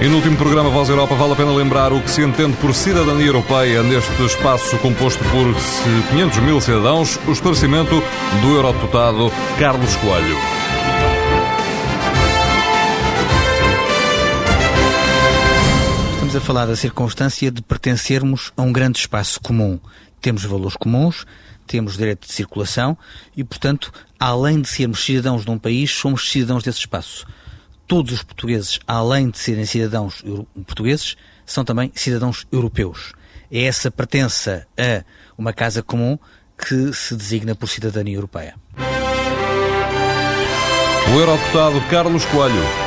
E no último programa Voz Europa vale a pena lembrar o que se entende por cidadania europeia neste espaço composto por 500 mil cidadãos, o esclarecimento do eurodeputado Carlos Coelho. Estamos a falar da circunstância de pertencermos a um grande espaço comum. Temos valores comuns, temos direito de circulação e, portanto, além de sermos cidadãos de um país, somos cidadãos desse espaço todos os portugueses, além de serem cidadãos portugueses, são também cidadãos europeus. É essa pertença a uma casa comum que se designa por cidadania europeia. O eurodeputado Carlos Coelho